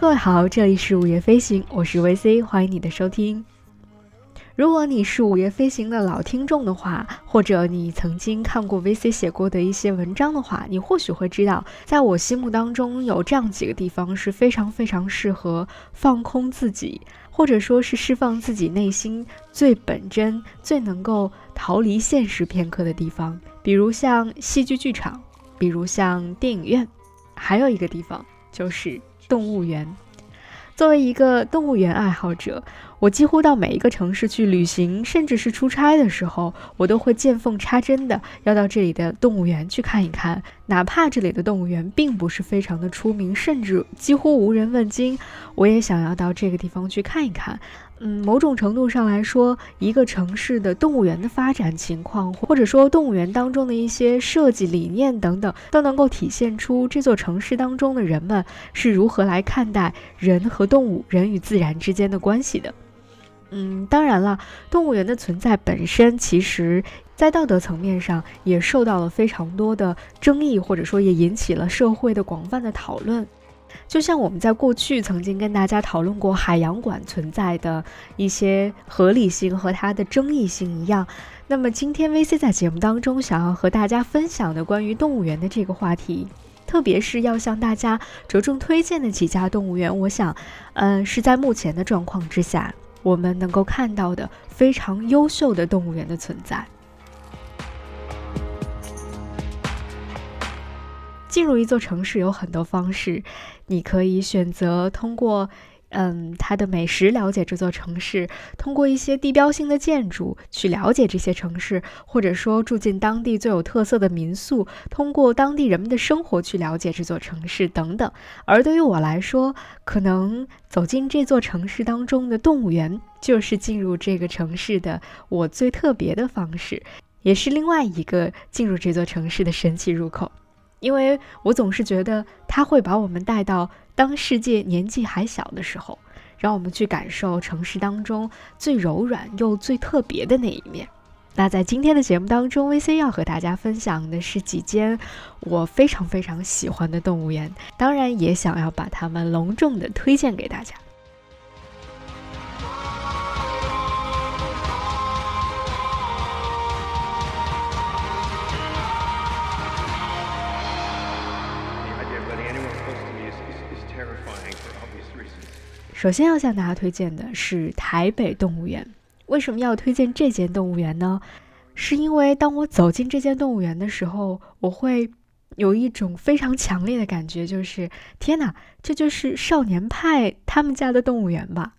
各位好，这里是午夜飞行，我是 VC，欢迎你的收听。如果你是午夜飞行的老听众的话，或者你曾经看过 VC 写过的一些文章的话，你或许会知道，在我心目当中有这样几个地方是非常非常适合放空自己，或者说是释放自己内心最本真、最能够逃离现实片刻的地方，比如像戏剧剧场，比如像电影院，还有一个地方就是动物园。作为一个动物园爱好者，我几乎到每一个城市去旅行，甚至是出差的时候，我都会见缝插针的要到这里的动物园去看一看。哪怕这里的动物园并不是非常的出名，甚至几乎无人问津，我也想要到这个地方去看一看。嗯，某种程度上来说，一个城市的动物园的发展情况，或者说动物园当中的一些设计理念等等，都能够体现出这座城市当中的人们是如何来看待人和动物、人与自然之间的关系的。嗯，当然了，动物园的存在本身，其实在道德层面上也受到了非常多的争议，或者说也引起了社会的广泛的讨论。就像我们在过去曾经跟大家讨论过海洋馆存在的一些合理性和它的争议性一样，那么今天 VC 在节目当中想要和大家分享的关于动物园的这个话题，特别是要向大家着重推荐的几家动物园，我想，嗯，是在目前的状况之下，我们能够看到的非常优秀的动物园的存在。进入一座城市有很多方式，你可以选择通过，嗯，它的美食了解这座城市；通过一些地标性的建筑去了解这些城市，或者说住进当地最有特色的民宿，通过当地人们的生活去了解这座城市等等。而对于我来说，可能走进这座城市当中的动物园，就是进入这个城市的我最特别的方式，也是另外一个进入这座城市的神奇入口。因为我总是觉得它会把我们带到当世界年纪还小的时候，让我们去感受城市当中最柔软又最特别的那一面。那在今天的节目当中，VC 要和大家分享的是几间我非常非常喜欢的动物园，当然也想要把它们隆重的推荐给大家。首先要向大家推荐的是台北动物园。为什么要推荐这间动物园呢？是因为当我走进这间动物园的时候，我会有一种非常强烈的感觉，就是天哪，这就是少年派他们家的动物园吧。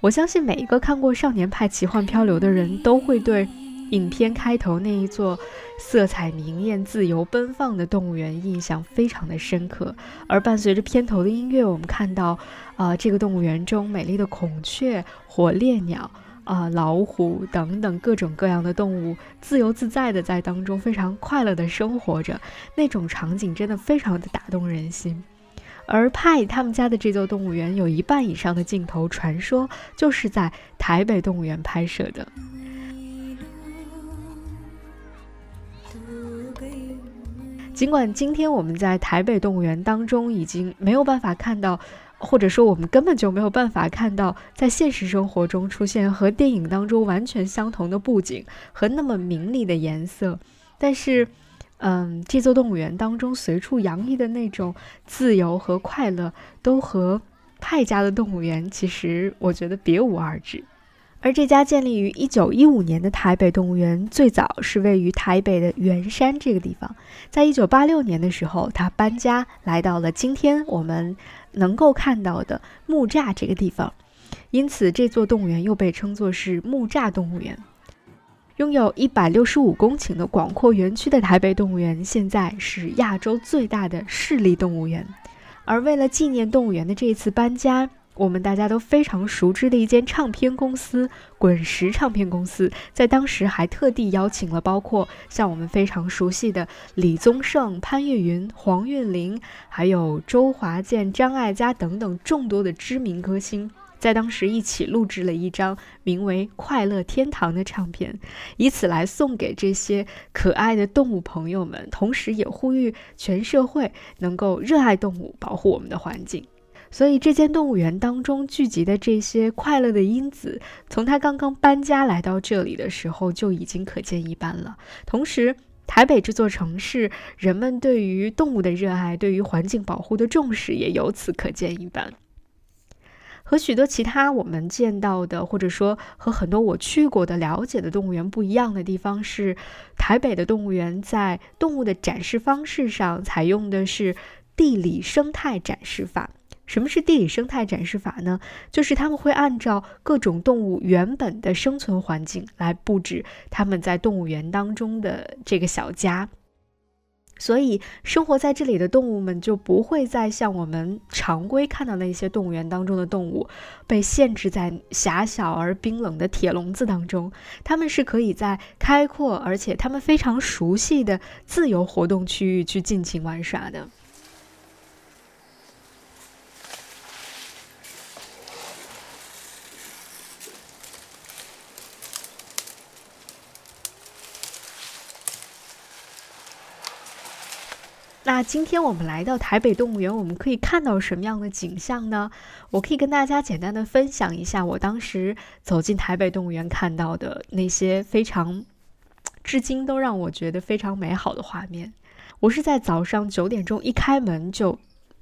我相信每一个看过《少年派奇幻漂流》的人都会对。影片开头那一座色彩明艳、自由奔放的动物园印象非常的深刻，而伴随着片头的音乐，我们看到，啊，这个动物园中美丽的孔雀、火烈鸟、啊老虎等等各种各样的动物，自由自在的在当中非常快乐的生活着，那种场景真的非常的打动人心。而派他们家的这座动物园有一半以上的镜头，传说就是在台北动物园拍摄的。尽管今天我们在台北动物园当中已经没有办法看到，或者说我们根本就没有办法看到，在现实生活中出现和电影当中完全相同的布景和那么明丽的颜色，但是，嗯，这座动物园当中随处洋溢的那种自由和快乐，都和派家的动物园其实我觉得别无二致。而这家建立于一九一五年的台北动物园，最早是位于台北的圆山这个地方。在一九八六年的时候，它搬家来到了今天我们能够看到的木栅这个地方，因此这座动物园又被称作是木栅动物园。拥有一百六十五公顷的广阔园区的台北动物园，现在是亚洲最大的市立动物园。而为了纪念动物园的这一次搬家，我们大家都非常熟知的一间唱片公司——滚石唱片公司，在当时还特地邀请了包括像我们非常熟悉的李宗盛、潘越云、黄韵玲，还有周华健、张艾嘉等等众多的知名歌星，在当时一起录制了一张名为《快乐天堂》的唱片，以此来送给这些可爱的动物朋友们，同时也呼吁全社会能够热爱动物，保护我们的环境。所以，这间动物园当中聚集的这些快乐的因子，从他刚刚搬家来到这里的时候就已经可见一斑了。同时，台北这座城市，人们对于动物的热爱，对于环境保护的重视，也由此可见一斑。和许多其他我们见到的，或者说和很多我去过的、了解的动物园不一样的地方是，台北的动物园在动物的展示方式上采用的是地理生态展示法。什么是地理生态展示法呢？就是他们会按照各种动物原本的生存环境来布置他们在动物园当中的这个小家，所以生活在这里的动物们就不会再像我们常规看到那些动物园当中的动物被限制在狭小而冰冷的铁笼子当中，他们是可以在开阔而且他们非常熟悉的自由活动区域去尽情玩耍的。那今天我们来到台北动物园，我们可以看到什么样的景象呢？我可以跟大家简单的分享一下我当时走进台北动物园看到的那些非常，至今都让我觉得非常美好的画面。我是在早上九点钟一开门就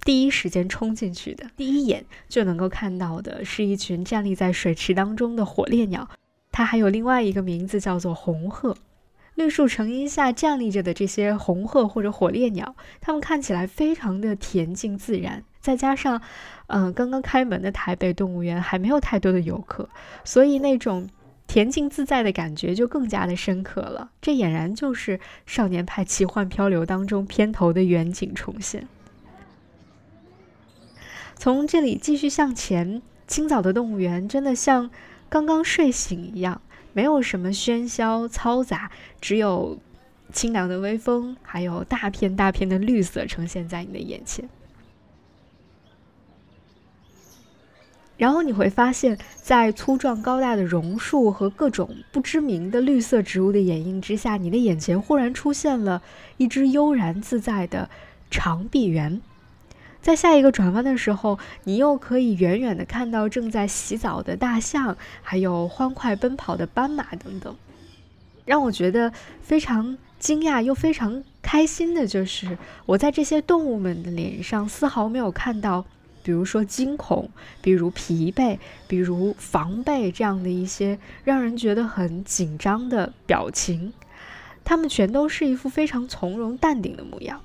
第一时间冲进去的，第一眼就能够看到的是一群站立在水池当中的火烈鸟，它还有另外一个名字叫做红鹤。绿树成荫下站立着的这些红鹤或者火烈鸟，它们看起来非常的恬静自然。再加上，嗯，刚刚开门的台北动物园还没有太多的游客，所以那种恬静自在的感觉就更加的深刻了。这俨然就是《少年派奇幻漂流》当中片头的远景重现。从这里继续向前，清早的动物园真的像刚刚睡醒一样。没有什么喧嚣嘈杂，只有清凉的微风，还有大片大片的绿色呈现在你的眼前。然后你会发现，在粗壮高大的榕树和各种不知名的绿色植物的掩映之下，你的眼前忽然出现了一只悠然自在的长臂猿。在下一个转弯的时候，你又可以远远的看到正在洗澡的大象，还有欢快奔跑的斑马等等。让我觉得非常惊讶又非常开心的就是，我在这些动物们的脸上丝毫没有看到，比如说惊恐，比如疲惫，比如防备这样的一些让人觉得很紧张的表情，它们全都是一副非常从容淡定的模样。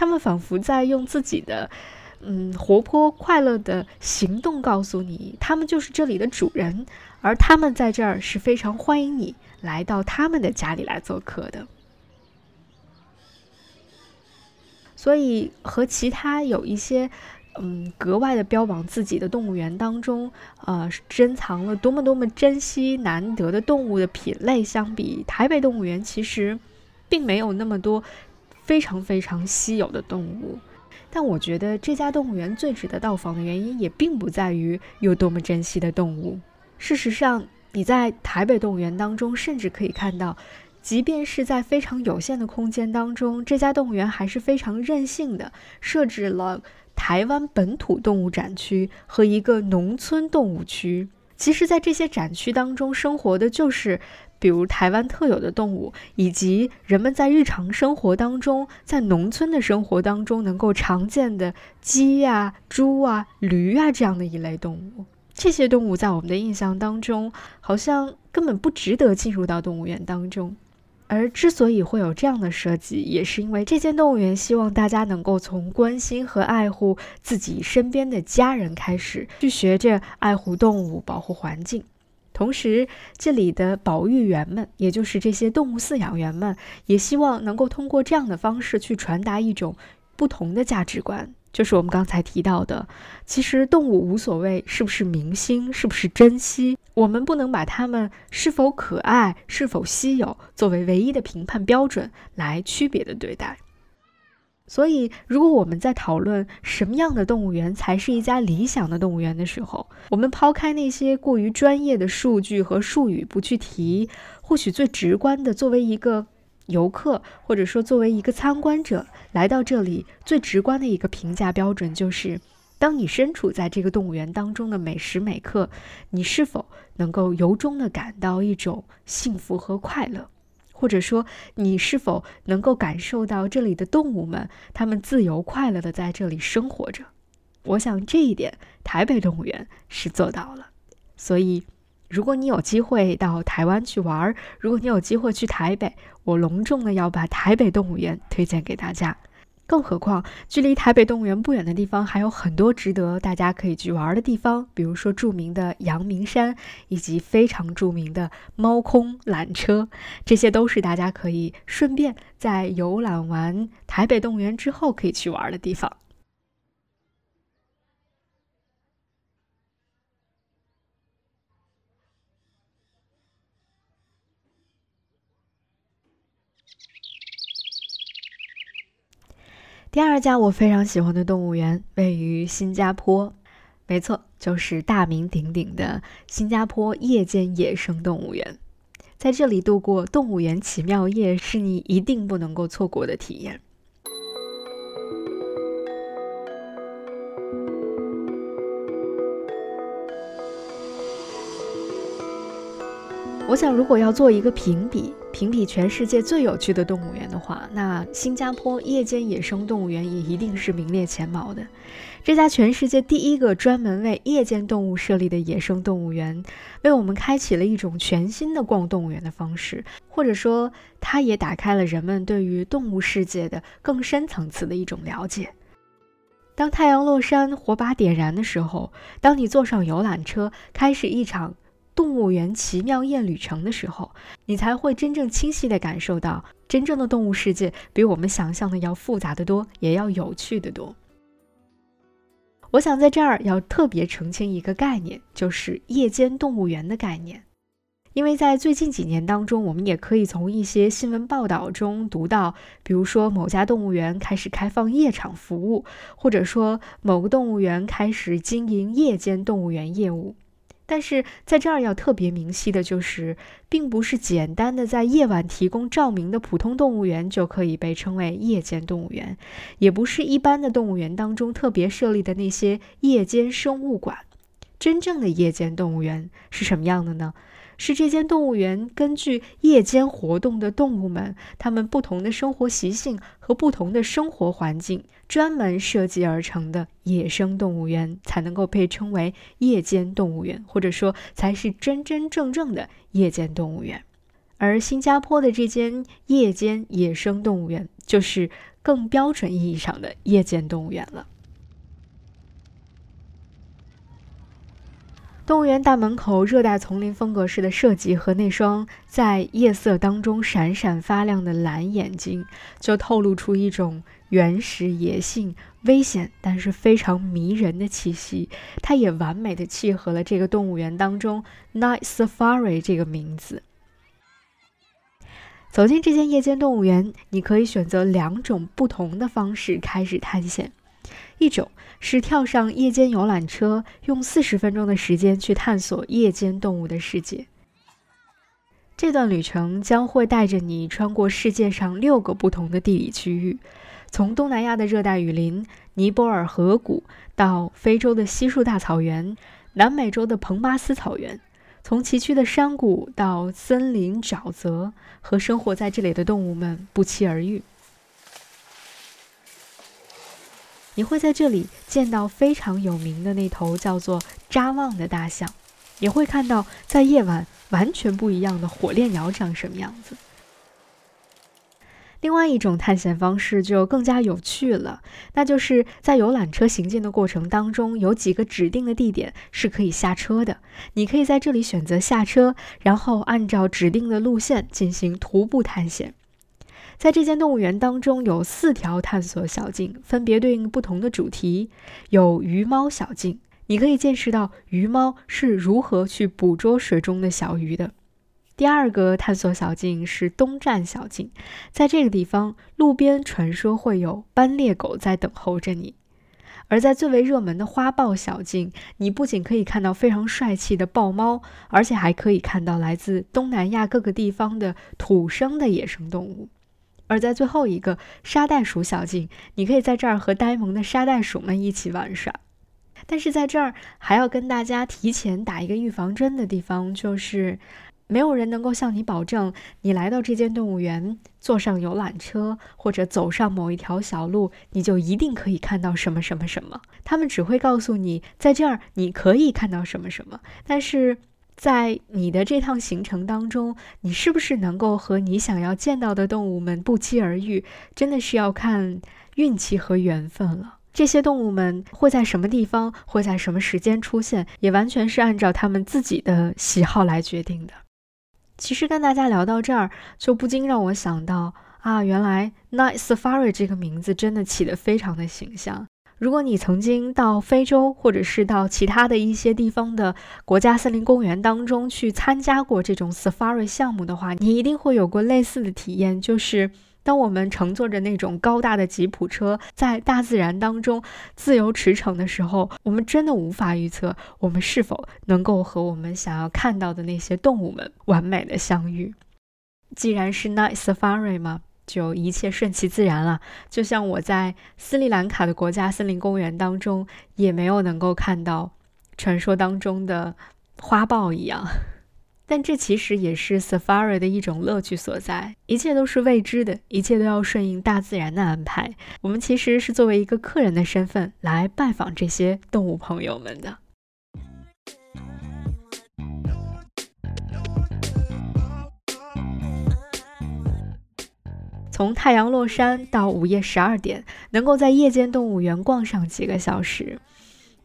他们仿佛在用自己的，嗯，活泼快乐的行动告诉你，他们就是这里的主人，而他们在这儿是非常欢迎你来到他们的家里来做客的。所以，和其他有一些，嗯，格外的标榜自己的动物园当中，呃，珍藏了多么多么珍稀难得的动物的品类相比，台北动物园其实并没有那么多。非常非常稀有的动物，但我觉得这家动物园最值得到访的原因，也并不在于有多么珍惜的动物。事实上，你在台北动物园当中，甚至可以看到，即便是在非常有限的空间当中，这家动物园还是非常任性的，设置了台湾本土动物展区和一个农村动物区。其实，在这些展区当中，生活的就是。比如台湾特有的动物，以及人们在日常生活当中，在农村的生活当中能够常见的鸡呀、猪啊、驴啊这样的一类动物，这些动物在我们的印象当中，好像根本不值得进入到动物园当中。而之所以会有这样的设计，也是因为这间动物园希望大家能够从关心和爱护自己身边的家人开始，去学着爱护动物、保护环境。同时，这里的保育员们，也就是这些动物饲养员们，也希望能够通过这样的方式去传达一种不同的价值观，就是我们刚才提到的，其实动物无所谓是不是明星，是不是珍稀，我们不能把它们是否可爱、是否稀有作为唯一的评判标准来区别的对待。所以，如果我们在讨论什么样的动物园才是一家理想的动物园的时候，我们抛开那些过于专业的数据和术语不去提，或许最直观的，作为一个游客或者说作为一个参观者来到这里，最直观的一个评价标准就是：当你身处在这个动物园当中的每时每刻，你是否能够由衷的感到一种幸福和快乐。或者说，你是否能够感受到这里的动物们，它们自由快乐的在这里生活着？我想这一点，台北动物园是做到了。所以，如果你有机会到台湾去玩，如果你有机会去台北，我隆重的要把台北动物园推荐给大家。更何况，距离台北动物园不远的地方还有很多值得大家可以去玩的地方，比如说著名的阳明山，以及非常著名的猫空缆车，这些都是大家可以顺便在游览完台北动物园之后可以去玩的地方。第二家我非常喜欢的动物园位于新加坡，没错，就是大名鼎鼎的新加坡夜间野生动物园。在这里度过动物园奇妙夜，是你一定不能够错过的体验。我想，如果要做一个评比，评比全世界最有趣的动物园的话，那新加坡夜间野生动物园也一定是名列前茅的。这家全世界第一个专门为夜间动物设立的野生动物园，为我们开启了一种全新的逛动物园的方式，或者说，它也打开了人们对于动物世界的更深层次的一种了解。当太阳落山，火把点燃的时候，当你坐上游览车，开始一场。动物园奇妙夜旅程的时候，你才会真正清晰地感受到，真正的动物世界比我们想象的要复杂的多，也要有趣的多。我想在这儿要特别澄清一个概念，就是夜间动物园的概念，因为在最近几年当中，我们也可以从一些新闻报道中读到，比如说某家动物园开始开放夜场服务，或者说某个动物园开始经营夜间动物园业务。但是在这儿要特别明晰的就是，并不是简单的在夜晚提供照明的普通动物园就可以被称为夜间动物园，也不是一般的动物园当中特别设立的那些夜间生物馆。真正的夜间动物园是什么样的呢？是这间动物园根据夜间活动的动物们，它们不同的生活习性和不同的生活环境，专门设计而成的野生动物园，才能够被称为夜间动物园，或者说才是真真正正的夜间动物园。而新加坡的这间夜间野生动物园，就是更标准意义上的夜间动物园了。动物园大门口热带丛林风格式的设计和那双在夜色当中闪闪发亮的蓝眼睛，就透露出一种原始、野性、危险，但是非常迷人的气息。它也完美的契合了这个动物园当中 “Night Safari” 这个名字。走进这间夜间动物园，你可以选择两种不同的方式开始探险。一种是跳上夜间游览车，用四十分钟的时间去探索夜间动物的世界。这段旅程将会带着你穿过世界上六个不同的地理区域，从东南亚的热带雨林尼泊尔河谷，到非洲的稀树大草原、南美洲的蓬巴斯草原，从崎岖的山谷到森林沼泽，和生活在这里的动物们不期而遇。你会在这里见到非常有名的那头叫做扎旺的大象，也会看到在夜晚完全不一样的火烈鸟长什么样子。另外一种探险方式就更加有趣了，那就是在游览车行进的过程当中，有几个指定的地点是可以下车的。你可以在这里选择下车，然后按照指定的路线进行徒步探险。在这间动物园当中，有四条探索小径，分别对应不同的主题。有鱼猫小径，你可以见识到鱼猫是如何去捕捉水中的小鱼的。第二个探索小径是东站小径，在这个地方，路边传说会有斑鬣狗在等候着你。而在最为热门的花豹小径，你不仅可以看到非常帅气的豹猫，而且还可以看到来自东南亚各个地方的土生的野生动物。而在最后一个沙袋鼠小径，你可以在这儿和呆萌的沙袋鼠们一起玩耍。但是在这儿还要跟大家提前打一个预防针的地方就是。没有人能够向你保证，你来到这间动物园，坐上游览车或者走上某一条小路，你就一定可以看到什么什么什么。他们只会告诉你，在这儿你可以看到什么什么。但是在你的这趟行程当中，你是不是能够和你想要见到的动物们不期而遇，真的是要看运气和缘分了。这些动物们会在什么地方，会在什么时间出现，也完全是按照他们自己的喜好来决定的。其实跟大家聊到这儿，就不禁让我想到啊，原来 Night Safari 这个名字真的起得非常的形象。如果你曾经到非洲，或者是到其他的一些地方的国家森林公园当中去参加过这种 Safari 项目的话，你一定会有过类似的体验，就是。当我们乘坐着那种高大的吉普车在大自然当中自由驰骋的时候，我们真的无法预测我们是否能够和我们想要看到的那些动物们完美的相遇。既然是 Night Safari 嘛，就一切顺其自然了。就像我在斯里兰卡的国家森林公园当中也没有能够看到传说当中的花豹一样。但这其实也是 safari 的一种乐趣所在，一切都是未知的，一切都要顺应大自然的安排。我们其实是作为一个客人的身份来拜访这些动物朋友们的。从太阳落山到午夜十二点，能够在夜间动物园逛上几个小时。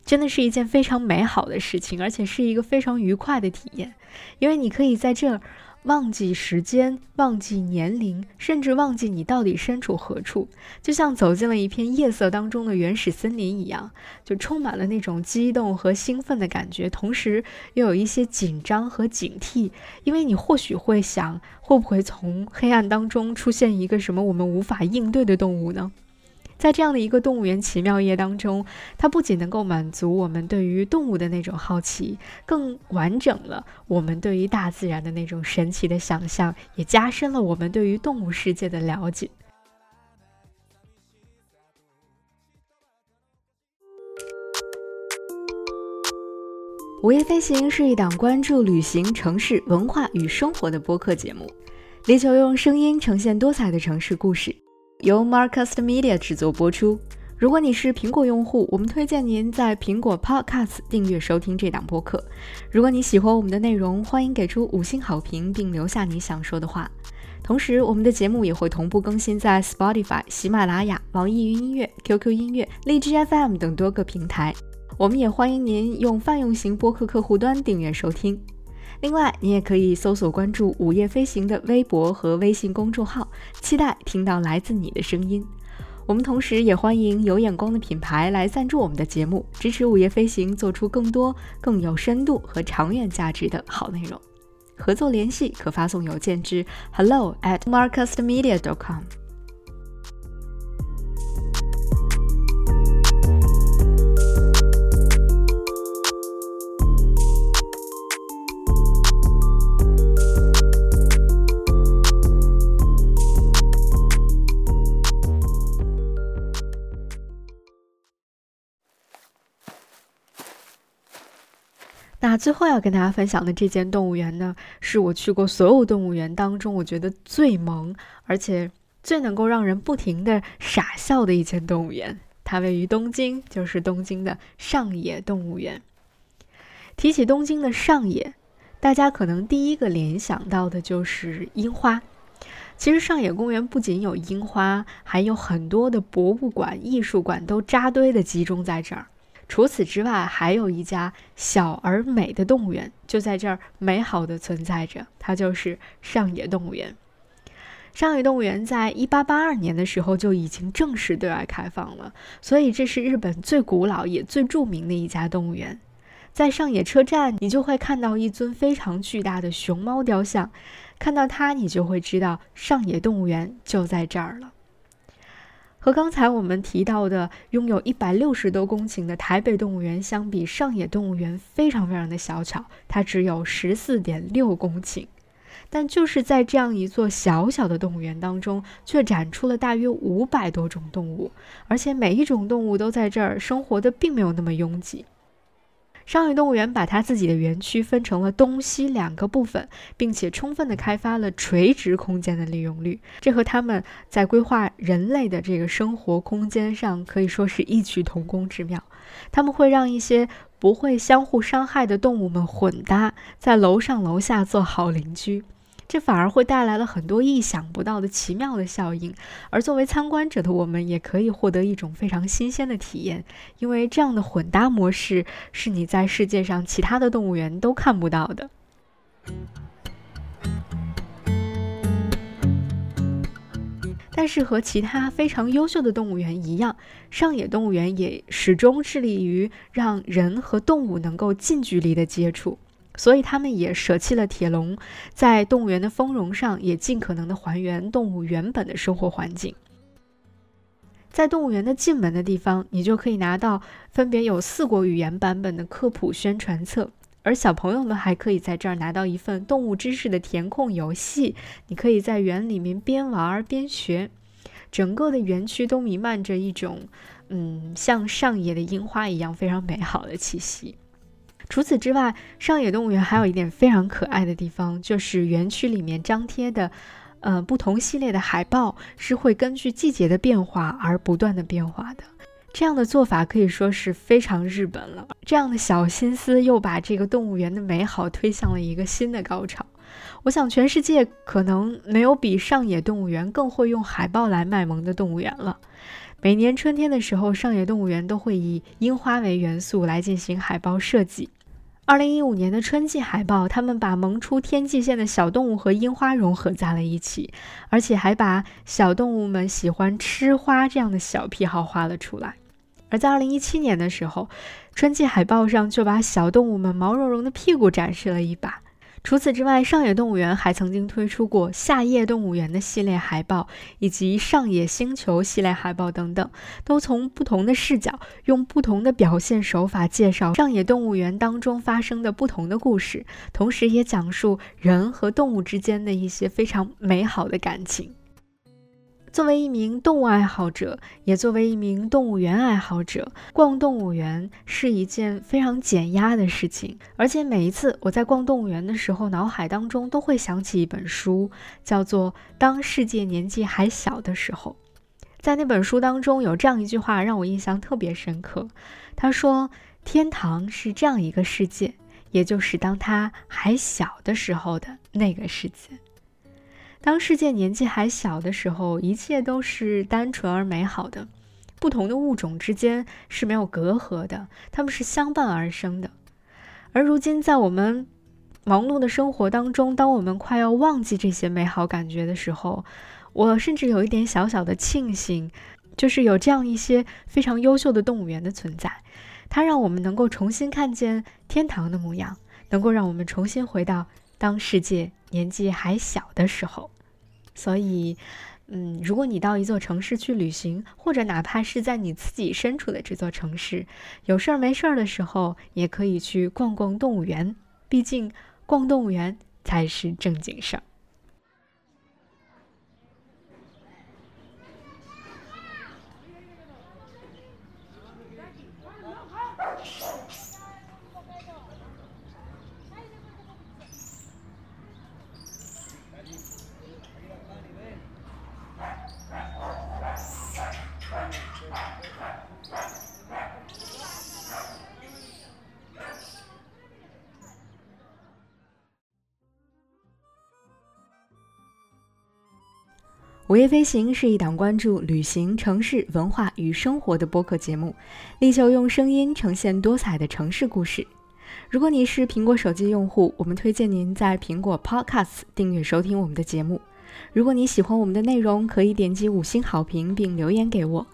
真的是一件非常美好的事情，而且是一个非常愉快的体验，因为你可以在这儿忘记时间、忘记年龄，甚至忘记你到底身处何处，就像走进了一片夜色当中的原始森林一样，就充满了那种激动和兴奋的感觉，同时又有一些紧张和警惕，因为你或许会想，会不会从黑暗当中出现一个什么我们无法应对的动物呢？在这样的一个动物园奇妙夜当中，它不仅能够满足我们对于动物的那种好奇，更完整了我们对于大自然的那种神奇的想象，也加深了我们对于动物世界的了解。午夜飞行是一档关注旅行、城市文化与生活的播客节目，力求用声音呈现多彩的城市故事。由 Marcus Media 制作播出。如果你是苹果用户，我们推荐您在苹果 Podcast 订阅收听这档播客。如果你喜欢我们的内容，欢迎给出五星好评并留下你想说的话。同时，我们的节目也会同步更新在 Spotify、喜马拉雅、网易云音乐、QQ 音乐、荔枝 FM 等多个平台。我们也欢迎您用泛用型播客客户端订阅收听。另外，你也可以搜索关注“午夜飞行”的微博和微信公众号，期待听到来自你的声音。我们同时也欢迎有眼光的品牌来赞助我们的节目，支持“午夜飞行”做出更多更有深度和长远价值的好内容。合作联系可发送邮件至 hello at marcusmedia.com。最后要跟大家分享的这间动物园呢，是我去过所有动物园当中，我觉得最萌，而且最能够让人不停的傻笑的一间动物园。它位于东京，就是东京的上野动物园。提起东京的上野，大家可能第一个联想到的就是樱花。其实上野公园不仅有樱花，还有很多的博物馆、艺术馆都扎堆的集中在这儿。除此之外，还有一家小而美的动物园就在这儿美好的存在着，它就是上野动物园。上野动物园在一八八二年的时候就已经正式对外开放了，所以这是日本最古老也最著名的一家动物园。在上野车站，你就会看到一尊非常巨大的熊猫雕像，看到它，你就会知道上野动物园就在这儿了。和刚才我们提到的拥有一百六十多公顷的台北动物园相比，上野动物园非常非常的小巧，它只有十四点六公顷。但就是在这样一座小小的动物园当中，却展出了大约五百多种动物，而且每一种动物都在这儿生活的并没有那么拥挤。上野动物园把它自己的园区分成了东西两个部分，并且充分的开发了垂直空间的利用率，这和他们在规划人类的这个生活空间上可以说是异曲同工之妙。他们会让一些不会相互伤害的动物们混搭，在楼上楼下做好邻居。这反而会带来了很多意想不到的奇妙的效应，而作为参观者的我们也可以获得一种非常新鲜的体验，因为这样的混搭模式是你在世界上其他的动物园都看不到的。但是和其他非常优秀的动物园一样，上野动物园也始终致力于让人和动物能够近距离的接触。所以他们也舍弃了铁笼，在动物园的丰容上也尽可能的还原动物原本的生活环境。在动物园的进门的地方，你就可以拿到分别有四国语言版本的科普宣传册，而小朋友们还可以在这儿拿到一份动物知识的填空游戏，你可以在园里面边玩边学。整个的园区都弥漫着一种，嗯，像上野的樱花一样非常美好的气息。除此之外，上野动物园还有一点非常可爱的地方，就是园区里面张贴的，呃，不同系列的海报是会根据季节的变化而不断的变化的。这样的做法可以说是非常日本了。这样的小心思又把这个动物园的美好推向了一个新的高潮。我想，全世界可能没有比上野动物园更会用海报来卖萌的动物园了。每年春天的时候，上野动物园都会以樱花为元素来进行海报设计。二零一五年的春季海报，他们把萌出天际线的小动物和樱花融合在了一起，而且还把小动物们喜欢吃花这样的小癖好画了出来。而在二零一七年的时候，春季海报上就把小动物们毛茸茸的屁股展示了一把。除此之外，上野动物园还曾经推出过夏夜动物园的系列海报，以及上野星球系列海报等等，都从不同的视角，用不同的表现手法介绍上野动物园当中发生的不同的故事，同时也讲述人和动物之间的一些非常美好的感情。作为一名动物爱好者，也作为一名动物园爱好者，逛动物园是一件非常减压的事情。而且每一次我在逛动物园的时候，脑海当中都会想起一本书，叫做《当世界年纪还小的时候》。在那本书当中，有这样一句话让我印象特别深刻。他说：“天堂是这样一个世界，也就是当他还小的时候的那个世界。”当世界年纪还小的时候，一切都是单纯而美好的。不同的物种之间是没有隔阂的，它们是相伴而生的。而如今，在我们忙碌的生活当中，当我们快要忘记这些美好感觉的时候，我甚至有一点小小的庆幸，就是有这样一些非常优秀的动物园的存在，它让我们能够重新看见天堂的模样，能够让我们重新回到当世界年纪还小的时候。所以，嗯，如果你到一座城市去旅行，或者哪怕是在你自己身处的这座城市，有事儿没事儿的时候，也可以去逛逛动物园。毕竟，逛动物园才是正经事儿。午夜飞行是一档关注旅行、城市文化与生活的播客节目，力求用声音呈现多彩的城市故事。如果你是苹果手机用户，我们推荐您在苹果 Podcasts 订阅收听我们的节目。如果你喜欢我们的内容，可以点击五星好评并留言给我。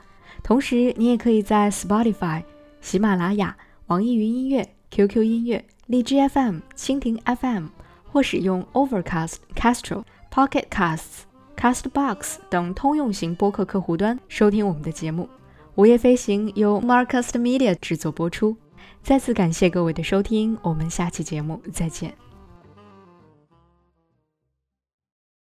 同时，你也可以在 Spotify、喜马拉雅、网易云音乐、QQ 音乐、荔枝 FM、蜻蜓 FM，或使用 Overcast、Castro、Pocket Casts、Castbox 等通用型播客客户端收听我们的节目。午夜飞行由 Marcast Media 制作播出。再次感谢各位的收听，我们下期节目再见。